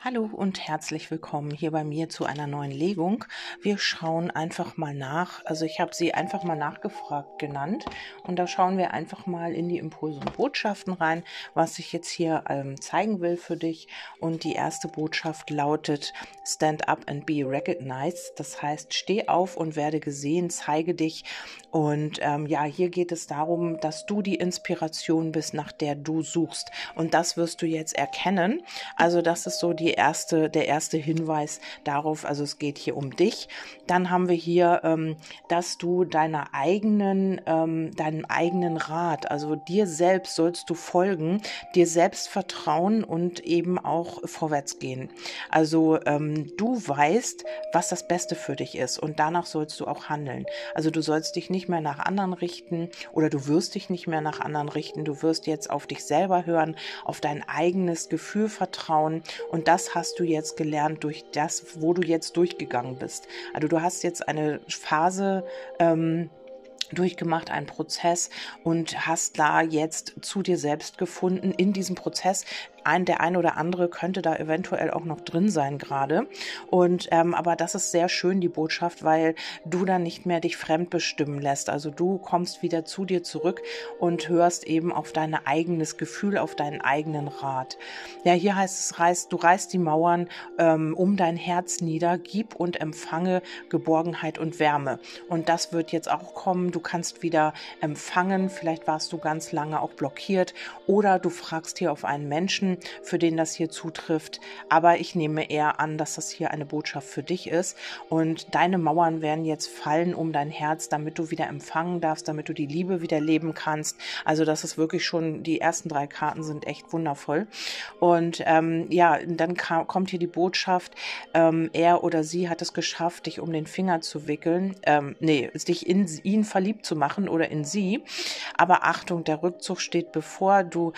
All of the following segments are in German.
Hallo und herzlich willkommen hier bei mir zu einer neuen Legung. Wir schauen einfach mal nach. Also ich habe sie einfach mal nachgefragt genannt und da schauen wir einfach mal in die Impulse und Botschaften rein, was ich jetzt hier ähm, zeigen will für dich. Und die erste Botschaft lautet Stand up and be recognized. Das heißt, steh auf und werde gesehen, zeige dich. Und ähm, ja, hier geht es darum, dass du die Inspiration bist, nach der du suchst. Und das wirst du jetzt erkennen. Also das ist so die die erste, der erste Hinweis darauf, also es geht hier um dich. Dann haben wir hier, ähm, dass du deiner eigenen, ähm, deinem eigenen Rat, also dir selbst sollst du folgen, dir selbst vertrauen und eben auch vorwärts gehen. Also ähm, du weißt, was das Beste für dich ist und danach sollst du auch handeln. Also du sollst dich nicht mehr nach anderen richten oder du wirst dich nicht mehr nach anderen richten. Du wirst jetzt auf dich selber hören, auf dein eigenes Gefühl vertrauen und das das hast du jetzt gelernt durch das, wo du jetzt durchgegangen bist. Also du hast jetzt eine Phase ähm, durchgemacht, einen Prozess und hast da jetzt zu dir selbst gefunden in diesem Prozess, ein, der ein oder andere könnte da eventuell auch noch drin sein gerade. Und ähm, aber das ist sehr schön, die Botschaft, weil du dann nicht mehr dich fremd bestimmen lässt. Also du kommst wieder zu dir zurück und hörst eben auf dein eigenes Gefühl, auf deinen eigenen Rat. Ja, hier heißt es, reißt, du reißt die Mauern ähm, um dein Herz nieder, gib und empfange Geborgenheit und Wärme. Und das wird jetzt auch kommen. Du kannst wieder empfangen. Vielleicht warst du ganz lange auch blockiert oder du fragst hier auf einen Menschen, Für den das hier zutrifft. Aber ich nehme eher an, dass das hier eine Botschaft für dich ist. Und deine Mauern werden jetzt fallen um dein Herz, damit du wieder empfangen darfst, damit du die Liebe wieder leben kannst. Also das ist wirklich schon, die ersten drei Karten sind echt wundervoll. Und ähm, ja, dann kam, kommt hier die Botschaft, ähm, er oder sie hat es geschafft, dich um den Finger zu wickeln. Ähm, nee, dich in ihn verliebt zu machen oder in sie. Aber Achtung, der Rückzug steht bevor. Du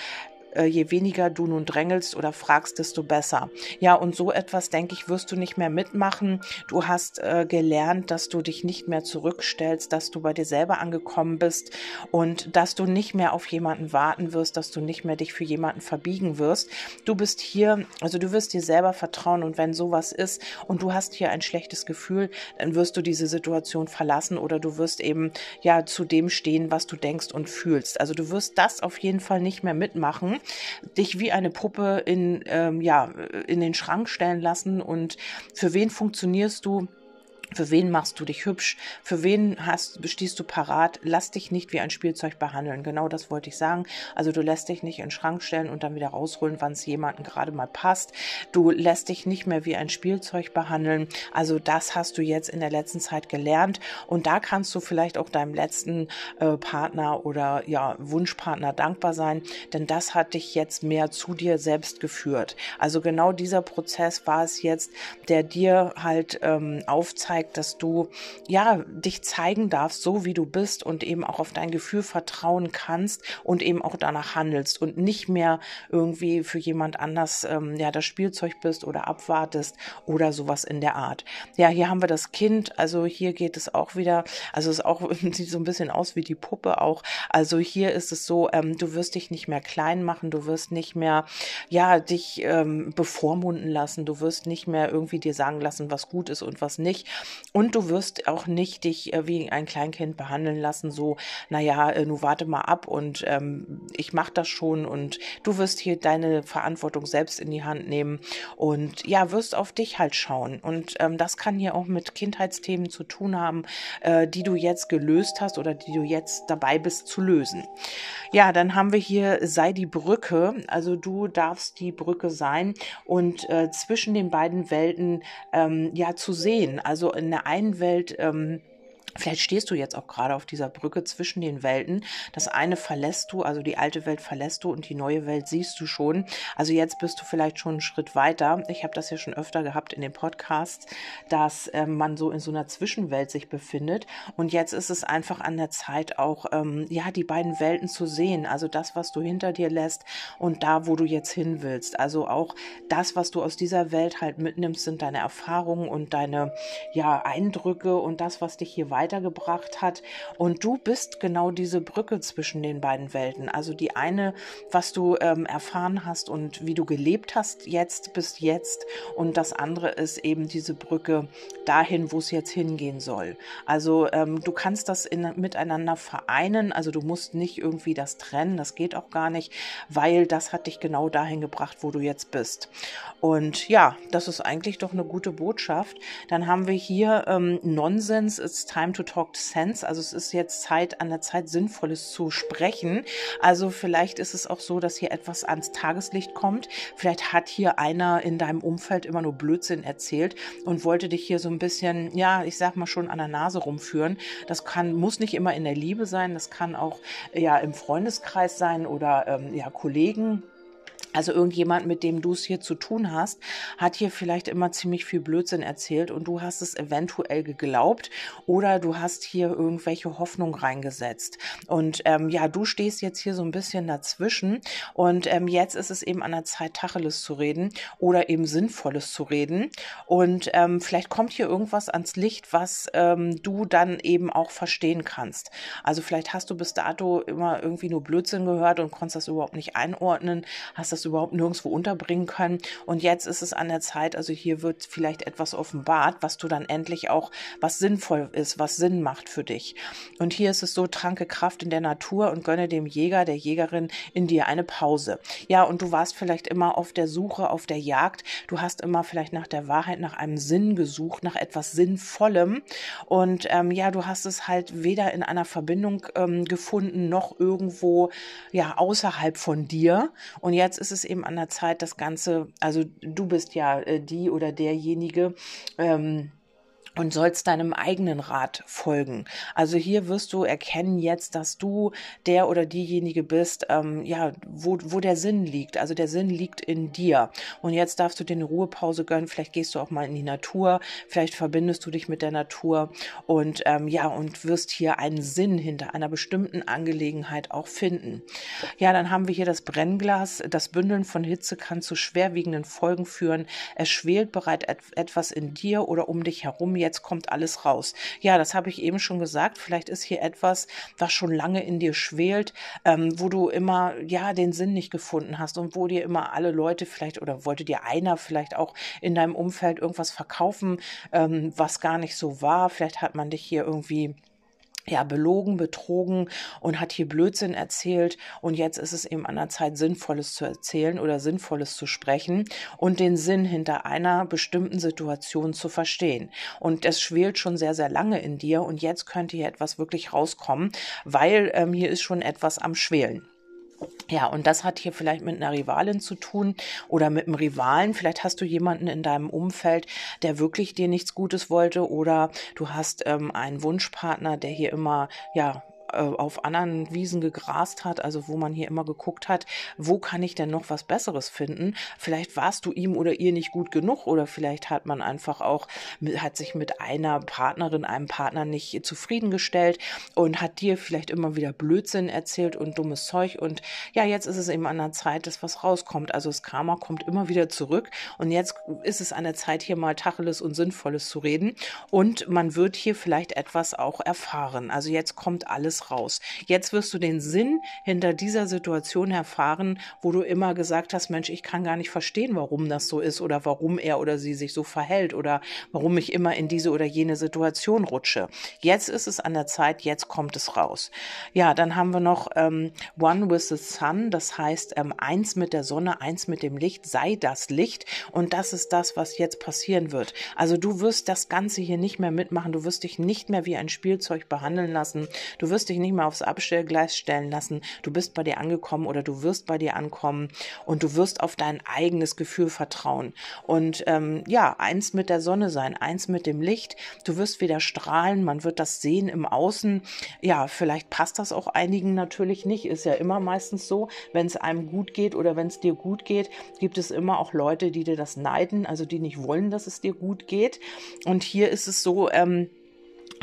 äh, je weniger du nun drängelst oder fragst, desto besser. Ja, und so etwas, denke ich, wirst du nicht mehr mitmachen. Du hast äh, gelernt, dass du dich nicht mehr zurückstellst, dass du bei dir selber angekommen bist und dass du nicht mehr auf jemanden warten wirst, dass du nicht mehr dich für jemanden verbiegen wirst. Du bist hier, also du wirst dir selber vertrauen und wenn sowas ist und du hast hier ein schlechtes Gefühl, dann wirst du diese Situation verlassen oder du wirst eben ja zu dem stehen, was du denkst und fühlst. Also du wirst das auf jeden Fall nicht mehr mitmachen dich wie eine Puppe in, ähm, ja, in den Schrank stellen lassen und für wen funktionierst du? Für wen machst du dich hübsch? Für wen hast, stehst du parat? Lass dich nicht wie ein Spielzeug behandeln. Genau das wollte ich sagen. Also du lässt dich nicht in den Schrank stellen und dann wieder rausholen, wann es jemandem gerade mal passt. Du lässt dich nicht mehr wie ein Spielzeug behandeln. Also das hast du jetzt in der letzten Zeit gelernt und da kannst du vielleicht auch deinem letzten äh, Partner oder ja Wunschpartner dankbar sein, denn das hat dich jetzt mehr zu dir selbst geführt. Also genau dieser Prozess war es jetzt, der dir halt ähm, aufzeigt, zeigt, dass du ja dich zeigen darfst, so wie du bist und eben auch auf dein Gefühl vertrauen kannst und eben auch danach handelst und nicht mehr irgendwie für jemand anders ähm, ja das Spielzeug bist oder abwartest oder sowas in der Art. Ja, hier haben wir das Kind, also hier geht es auch wieder, also es auch sieht so ein bisschen aus wie die Puppe auch. Also hier ist es so, ähm, du wirst dich nicht mehr klein machen, du wirst nicht mehr ja dich ähm, bevormunden lassen, du wirst nicht mehr irgendwie dir sagen lassen, was gut ist und was nicht, und du wirst auch nicht dich äh, wie ein Kleinkind behandeln lassen, so, naja, äh, nu warte mal ab und ähm, ich mach das schon und du wirst hier deine Verantwortung selbst in die Hand nehmen und ja, wirst auf dich halt schauen. Und ähm, das kann hier auch mit Kindheitsthemen zu tun haben, äh, die du jetzt gelöst hast oder die du jetzt dabei bist zu lösen. Ja, dann haben wir hier sei die Brücke. Also du darfst die Brücke sein und äh, zwischen den beiden Welten ähm, ja zu sehen. Also in der einen Welt ähm, Vielleicht stehst du jetzt auch gerade auf dieser Brücke zwischen den Welten. Das eine verlässt du, also die alte Welt verlässt du und die neue Welt siehst du schon. Also jetzt bist du vielleicht schon einen Schritt weiter. Ich habe das ja schon öfter gehabt in den Podcasts, dass äh, man so in so einer Zwischenwelt sich befindet. Und jetzt ist es einfach an der Zeit auch, ähm, ja, die beiden Welten zu sehen. Also das, was du hinter dir lässt und da, wo du jetzt hin willst. Also auch das, was du aus dieser Welt halt mitnimmst, sind deine Erfahrungen und deine, ja, Eindrücke und das, was dich hier weiter weitergebracht hat. Und du bist genau diese Brücke zwischen den beiden Welten. Also die eine, was du ähm, erfahren hast und wie du gelebt hast jetzt bis jetzt. Und das andere ist eben diese Brücke dahin, wo es jetzt hingehen soll. Also ähm, du kannst das in, miteinander vereinen. Also du musst nicht irgendwie das trennen. Das geht auch gar nicht, weil das hat dich genau dahin gebracht, wo du jetzt bist. Und ja, das ist eigentlich doch eine gute Botschaft. Dann haben wir hier ähm, Nonsens, it's time to talk sense. Also es ist jetzt Zeit, an der Zeit Sinnvolles zu sprechen. Also vielleicht ist es auch so, dass hier etwas ans Tageslicht kommt. Vielleicht hat hier einer in deinem Umfeld immer nur Blödsinn erzählt und wollte dich hier so ein bisschen, ja, ich sag mal schon an der Nase rumführen. Das kann, muss nicht immer in der Liebe sein. Das kann auch ja im Freundeskreis sein oder ähm, ja Kollegen also irgendjemand, mit dem du es hier zu tun hast, hat hier vielleicht immer ziemlich viel Blödsinn erzählt und du hast es eventuell geglaubt oder du hast hier irgendwelche Hoffnung reingesetzt. Und ähm, ja, du stehst jetzt hier so ein bisschen dazwischen und ähm, jetzt ist es eben an der Zeit, Tacheles zu reden oder eben Sinnvolles zu reden. Und ähm, vielleicht kommt hier irgendwas ans Licht, was ähm, du dann eben auch verstehen kannst. Also vielleicht hast du bis dato immer irgendwie nur Blödsinn gehört und konntest das überhaupt nicht einordnen, hast das das überhaupt nirgendwo unterbringen können. Und jetzt ist es an der Zeit, also hier wird vielleicht etwas offenbart, was du dann endlich auch, was sinnvoll ist, was Sinn macht für dich. Und hier ist es so, tranke Kraft in der Natur und gönne dem Jäger, der Jägerin in dir eine Pause. Ja, und du warst vielleicht immer auf der Suche, auf der Jagd. Du hast immer vielleicht nach der Wahrheit, nach einem Sinn gesucht, nach etwas Sinnvollem. Und ähm, ja, du hast es halt weder in einer Verbindung ähm, gefunden, noch irgendwo ja außerhalb von dir. Und jetzt ist es eben an der Zeit, das Ganze, also du bist ja äh, die oder derjenige, ähm, und sollst deinem eigenen Rat folgen. Also hier wirst du erkennen jetzt, dass du der oder diejenige bist, ähm, ja, wo, wo der Sinn liegt. Also der Sinn liegt in dir. Und jetzt darfst du dir eine Ruhepause gönnen. Vielleicht gehst du auch mal in die Natur. Vielleicht verbindest du dich mit der Natur und ähm, ja und wirst hier einen Sinn hinter einer bestimmten Angelegenheit auch finden. Ja, dann haben wir hier das Brennglas. Das Bündeln von Hitze kann zu schwerwiegenden Folgen führen. Es schwelt bereits etwas in dir oder um dich herum jetzt kommt alles raus. Ja, das habe ich eben schon gesagt. Vielleicht ist hier etwas, was schon lange in dir schwelt, ähm, wo du immer, ja, den Sinn nicht gefunden hast und wo dir immer alle Leute vielleicht oder wollte dir einer vielleicht auch in deinem Umfeld irgendwas verkaufen, ähm, was gar nicht so war. Vielleicht hat man dich hier irgendwie ja, belogen, betrogen und hat hier Blödsinn erzählt. Und jetzt ist es eben an der Zeit, Sinnvolles zu erzählen oder Sinnvolles zu sprechen und den Sinn hinter einer bestimmten Situation zu verstehen. Und das schwelt schon sehr, sehr lange in dir und jetzt könnte hier etwas wirklich rauskommen, weil ähm, hier ist schon etwas am Schwelen. Ja, und das hat hier vielleicht mit einer Rivalin zu tun oder mit einem Rivalen. Vielleicht hast du jemanden in deinem Umfeld, der wirklich dir nichts Gutes wollte oder du hast ähm, einen Wunschpartner, der hier immer, ja, auf anderen Wiesen gegrast hat, also wo man hier immer geguckt hat, wo kann ich denn noch was Besseres finden? Vielleicht warst du ihm oder ihr nicht gut genug oder vielleicht hat man einfach auch, hat sich mit einer Partnerin, einem Partner nicht zufriedengestellt und hat dir vielleicht immer wieder Blödsinn erzählt und dummes Zeug und ja, jetzt ist es eben an der Zeit, dass was rauskommt. Also das Karma kommt immer wieder zurück und jetzt ist es an der Zeit, hier mal Tacheles und Sinnvolles zu reden und man wird hier vielleicht etwas auch erfahren. Also jetzt kommt raus. Jetzt wirst du den Sinn hinter dieser Situation erfahren, wo du immer gesagt hast, Mensch, ich kann gar nicht verstehen, warum das so ist oder warum er oder sie sich so verhält oder warum ich immer in diese oder jene Situation rutsche. Jetzt ist es an der Zeit, jetzt kommt es raus. Ja, dann haben wir noch ähm, One with the Sun, das heißt ähm, eins mit der Sonne, eins mit dem Licht, sei das Licht und das ist das, was jetzt passieren wird. Also du wirst das Ganze hier nicht mehr mitmachen, du wirst dich nicht mehr wie ein Spielzeug behandeln lassen, du wirst dich nicht mehr aufs Abstellgleis stellen lassen. Du bist bei dir angekommen oder du wirst bei dir ankommen und du wirst auf dein eigenes Gefühl vertrauen. Und ähm, ja, eins mit der Sonne sein, eins mit dem Licht. Du wirst wieder strahlen, man wird das sehen im Außen. Ja, vielleicht passt das auch einigen natürlich nicht. Ist ja immer meistens so, wenn es einem gut geht oder wenn es dir gut geht, gibt es immer auch Leute, die dir das neiden, also die nicht wollen, dass es dir gut geht. Und hier ist es so, ähm,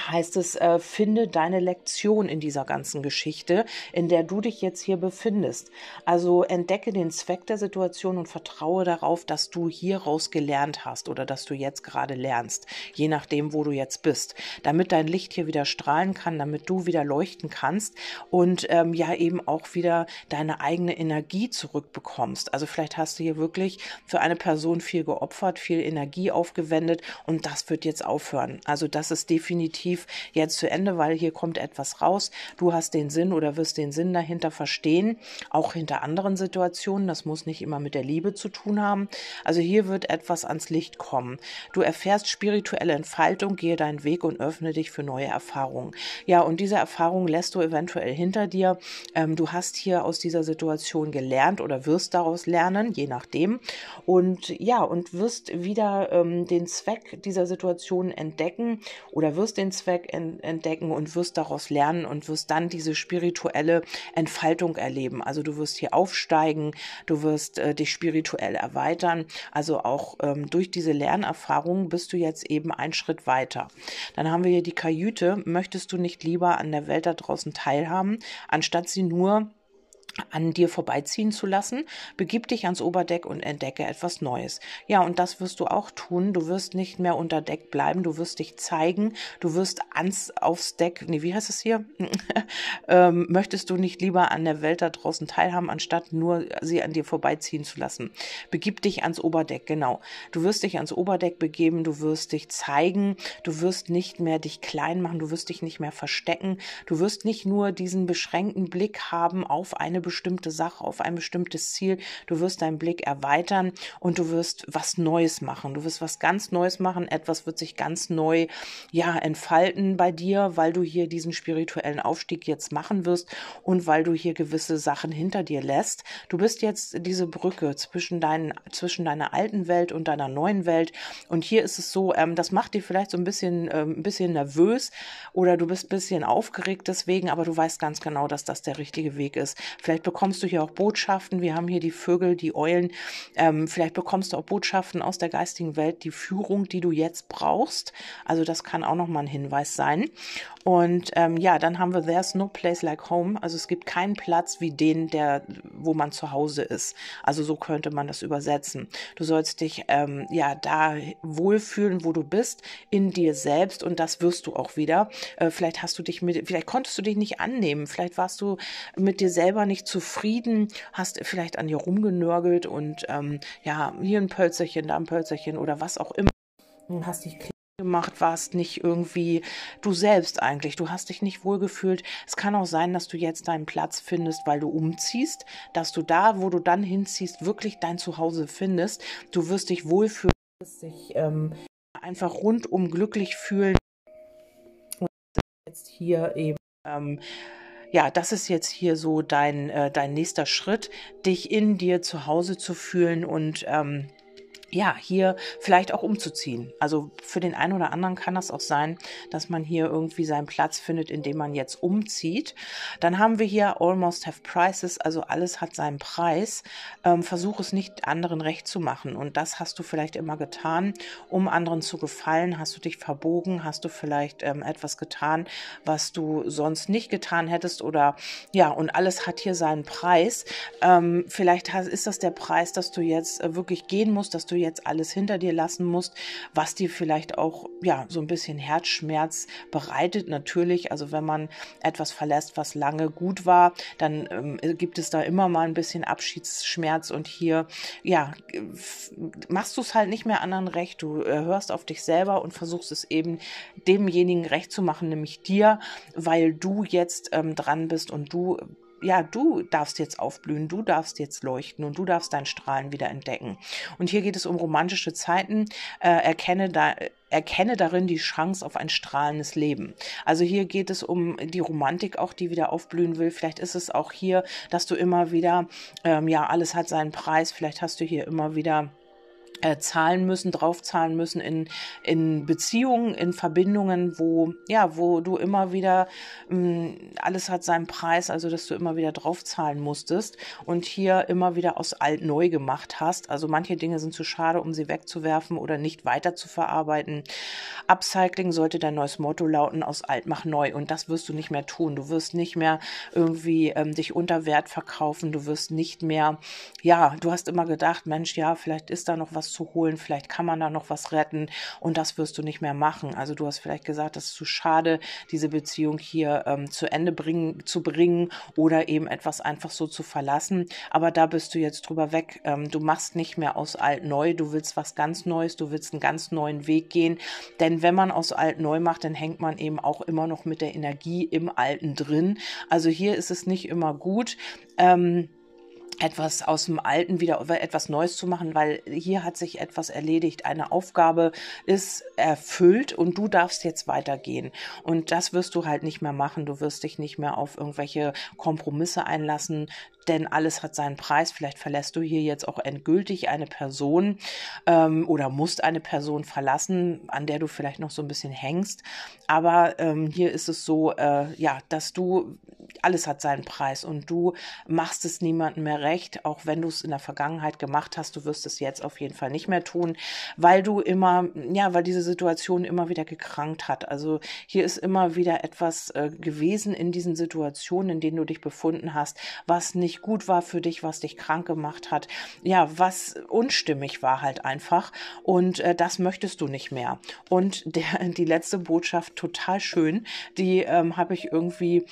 heißt es, äh, finde deine Lektion in dieser ganzen Geschichte, in der du dich jetzt hier befindest. Also entdecke den Zweck der Situation und vertraue darauf, dass du hieraus gelernt hast oder dass du jetzt gerade lernst, je nachdem, wo du jetzt bist, damit dein Licht hier wieder strahlen kann, damit du wieder leuchten kannst und ähm, ja eben auch wieder deine eigene Energie zurückbekommst. Also vielleicht hast du hier wirklich für eine Person viel geopfert, viel Energie aufgewendet und das wird jetzt aufhören. Also das ist definitiv jetzt zu Ende, weil hier kommt etwas raus. Du hast den Sinn oder wirst den Sinn dahinter verstehen, auch hinter anderen Situationen. Das muss nicht immer mit der Liebe zu tun haben. Also hier wird etwas ans Licht kommen. Du erfährst spirituelle Entfaltung, gehe deinen Weg und öffne dich für neue Erfahrungen. Ja, und diese Erfahrungen lässt du eventuell hinter dir. Ähm, du hast hier aus dieser Situation gelernt oder wirst daraus lernen, je nachdem. Und ja, und wirst wieder ähm, den Zweck dieser Situation entdecken oder wirst den Zweck en entdecken und wirst daraus lernen und wirst dann diese spirituelle Entfaltung erleben. Also du wirst hier aufsteigen, du wirst äh, dich spirituell erweitern. Also auch ähm, durch diese Lernerfahrung bist du jetzt eben einen Schritt weiter. Dann haben wir hier die Kajüte. Möchtest du nicht lieber an der Welt da draußen teilhaben, anstatt sie nur an dir vorbeiziehen zu lassen. Begib dich ans Oberdeck und entdecke etwas Neues. Ja, und das wirst du auch tun. Du wirst nicht mehr unter Deck bleiben. Du wirst dich zeigen. Du wirst ans, aufs Deck, nee, wie heißt es hier? ähm, möchtest du nicht lieber an der Welt da draußen teilhaben, anstatt nur sie an dir vorbeiziehen zu lassen? Begib dich ans Oberdeck, genau. Du wirst dich ans Oberdeck begeben. Du wirst dich zeigen. Du wirst nicht mehr dich klein machen. Du wirst dich nicht mehr verstecken. Du wirst nicht nur diesen beschränkten Blick haben auf eine bestimmte Sache, auf ein bestimmtes Ziel. Du wirst deinen Blick erweitern und du wirst was Neues machen. Du wirst was ganz Neues machen. Etwas wird sich ganz neu, ja, entfalten bei dir, weil du hier diesen spirituellen Aufstieg jetzt machen wirst und weil du hier gewisse Sachen hinter dir lässt. Du bist jetzt diese Brücke zwischen deinen, zwischen deiner alten Welt und deiner neuen Welt. Und hier ist es so, ähm, das macht dir vielleicht so ein bisschen, ähm, ein bisschen nervös oder du bist ein bisschen aufgeregt deswegen, aber du weißt ganz genau, dass das der richtige Weg ist. Vielleicht Vielleicht bekommst du hier auch Botschaften. Wir haben hier die Vögel, die Eulen. Ähm, vielleicht bekommst du auch Botschaften aus der geistigen Welt, die Führung, die du jetzt brauchst. Also das kann auch nochmal ein Hinweis sein. Und ähm, ja, dann haben wir There's no place like home. Also es gibt keinen Platz wie den, der, wo man zu Hause ist. Also so könnte man das übersetzen. Du sollst dich ähm, ja da wohlfühlen, wo du bist, in dir selbst und das wirst du auch wieder. Äh, vielleicht hast du dich mit, vielleicht konntest du dich nicht annehmen, vielleicht warst du mit dir selber nicht zufrieden, hast vielleicht an dir rumgenörgelt und ähm, ja, hier ein Pölzerchen, da ein Pölzerchen oder was auch immer. Hast dich gemacht warst, nicht irgendwie du selbst eigentlich. Du hast dich nicht wohlgefühlt. Es kann auch sein, dass du jetzt deinen Platz findest, weil du umziehst, dass du da, wo du dann hinziehst, wirklich dein Zuhause findest. Du wirst dich wohlfühlen, wirst dich ähm, einfach rundum glücklich fühlen. Und jetzt hier eben ähm, ja, das ist jetzt hier so dein, äh, dein nächster Schritt, dich in dir zu Hause zu fühlen und ähm, ja, hier vielleicht auch umzuziehen. Also für den einen oder anderen kann das auch sein, dass man hier irgendwie seinen Platz findet, indem man jetzt umzieht. Dann haben wir hier Almost Have Prices, also alles hat seinen Preis. Ähm, versuch es nicht anderen recht zu machen. Und das hast du vielleicht immer getan, um anderen zu gefallen. Hast du dich verbogen? Hast du vielleicht ähm, etwas getan, was du sonst nicht getan hättest? Oder ja, und alles hat hier seinen Preis. Ähm, vielleicht ist das der Preis, dass du jetzt äh, wirklich gehen musst, dass du jetzt alles hinter dir lassen musst, was dir vielleicht auch ja so ein bisschen Herzschmerz bereitet. Natürlich, also wenn man etwas verlässt, was lange gut war, dann ähm, gibt es da immer mal ein bisschen Abschiedsschmerz und hier ja machst du es halt nicht mehr anderen recht. Du äh, hörst auf dich selber und versuchst es eben demjenigen recht zu machen, nämlich dir, weil du jetzt ähm, dran bist und du ja, du darfst jetzt aufblühen, du darfst jetzt leuchten und du darfst dein Strahlen wieder entdecken. Und hier geht es um romantische Zeiten. Äh, erkenne da, erkenne darin die Chance auf ein strahlendes Leben. Also hier geht es um die Romantik auch, die wieder aufblühen will. Vielleicht ist es auch hier, dass du immer wieder, ähm, ja, alles hat seinen Preis. Vielleicht hast du hier immer wieder äh, zahlen müssen, draufzahlen müssen in, in Beziehungen, in Verbindungen, wo, ja, wo du immer wieder, mh, mm, alles hat seinen Preis, also dass du immer wieder draufzahlen musstest und hier immer wieder aus alt neu gemacht hast. Also manche Dinge sind zu schade, um sie wegzuwerfen oder nicht weiter zu verarbeiten. Upcycling sollte dein neues Motto lauten, aus alt mach neu und das wirst du nicht mehr tun. Du wirst nicht mehr irgendwie ähm, dich unter Wert verkaufen, du wirst nicht mehr, ja, du hast immer gedacht, Mensch, ja, vielleicht ist da noch was zu holen, vielleicht kann man da noch was retten und das wirst du nicht mehr machen. Also du hast vielleicht gesagt, das ist zu schade, diese Beziehung hier ähm, zu Ende bringen, zu bringen oder eben etwas einfach so zu verlassen. Aber da bist du jetzt drüber weg. Ähm, du machst nicht mehr aus alt neu, du willst was ganz Neues, du willst einen ganz neuen Weg gehen. Denn wenn man aus alt neu macht, dann hängt man eben auch immer noch mit der Energie im Alten drin. Also hier ist es nicht immer gut. Ähm, etwas aus dem Alten wieder etwas Neues zu machen, weil hier hat sich etwas erledigt. Eine Aufgabe ist erfüllt und du darfst jetzt weitergehen. Und das wirst du halt nicht mehr machen. Du wirst dich nicht mehr auf irgendwelche Kompromisse einlassen denn alles hat seinen Preis. Vielleicht verlässt du hier jetzt auch endgültig eine Person ähm, oder musst eine Person verlassen, an der du vielleicht noch so ein bisschen hängst. Aber ähm, hier ist es so, äh, ja, dass du alles hat seinen Preis und du machst es niemandem mehr recht, auch wenn du es in der Vergangenheit gemacht hast. Du wirst es jetzt auf jeden Fall nicht mehr tun, weil du immer, ja, weil diese Situation immer wieder gekrankt hat. Also hier ist immer wieder etwas äh, gewesen in diesen Situationen, in denen du dich befunden hast, was nicht gut war für dich, was dich krank gemacht hat, ja, was unstimmig war halt einfach. Und äh, das möchtest du nicht mehr. Und der, die letzte Botschaft, total schön, die ähm, habe ich irgendwie,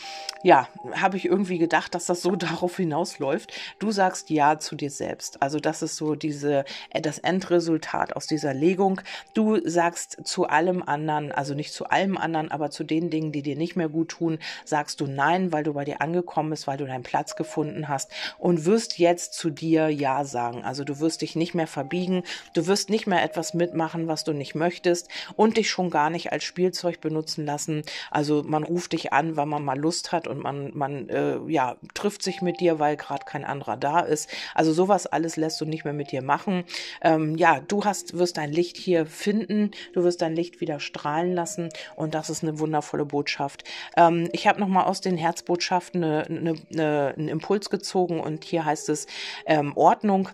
ja, habe ich irgendwie gedacht, dass das so darauf hinausläuft. Du sagst Ja zu dir selbst. Also das ist so diese, äh, das Endresultat aus dieser Legung. Du sagst zu allem anderen, also nicht zu allem anderen, aber zu den Dingen, die dir nicht mehr gut tun, sagst du Nein, weil du bei dir angekommen bist, weil du deinen Platz gefunden hast hast und wirst jetzt zu dir Ja sagen. Also du wirst dich nicht mehr verbiegen, du wirst nicht mehr etwas mitmachen, was du nicht möchtest und dich schon gar nicht als Spielzeug benutzen lassen. Also man ruft dich an, weil man mal Lust hat und man, man äh, ja, trifft sich mit dir, weil gerade kein anderer da ist. Also sowas alles lässt du nicht mehr mit dir machen. Ähm, ja, du hast, wirst dein Licht hier finden, du wirst dein Licht wieder strahlen lassen und das ist eine wundervolle Botschaft. Ähm, ich habe nochmal aus den Herzbotschaften eine, eine, eine, einen Impuls gezogen gezogen und hier heißt es ähm, Ordnung.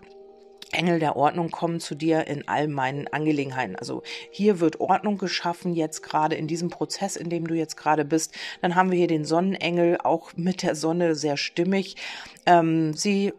Engel der Ordnung kommen zu dir in all meinen Angelegenheiten. Also hier wird Ordnung geschaffen, jetzt gerade in diesem Prozess, in dem du jetzt gerade bist. Dann haben wir hier den Sonnenengel, auch mit der Sonne sehr stimmig. Ähm, sie,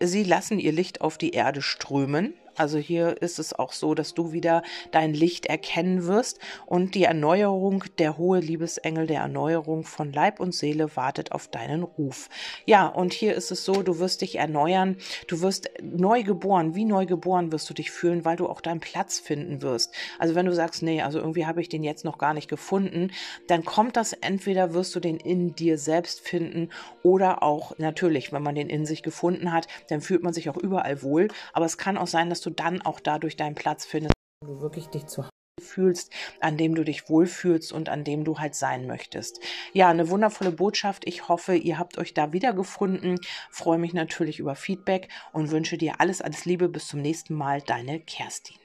sie lassen ihr Licht auf die Erde strömen. Also hier ist es auch so, dass du wieder dein Licht erkennen wirst und die Erneuerung, der hohe Liebesengel der Erneuerung von Leib und Seele wartet auf deinen Ruf. Ja, und hier ist es so, du wirst dich erneuern, du wirst neu geboren, wie neu geboren wirst du dich fühlen, weil du auch deinen Platz finden wirst. Also wenn du sagst, nee, also irgendwie habe ich den jetzt noch gar nicht gefunden, dann kommt das entweder wirst du den in dir selbst finden oder auch natürlich, wenn man den in sich gefunden hat, dann fühlt man sich auch überall wohl, aber es kann auch sein, dass du du dann auch dadurch deinen Platz findest, wo du wirklich dich zu Hause fühlst, an dem du dich wohlfühlst und an dem du halt sein möchtest. Ja, eine wundervolle Botschaft. Ich hoffe, ihr habt euch da wiedergefunden. Freue mich natürlich über Feedback und wünsche dir alles, alles Liebe. Bis zum nächsten Mal. Deine Kerstin.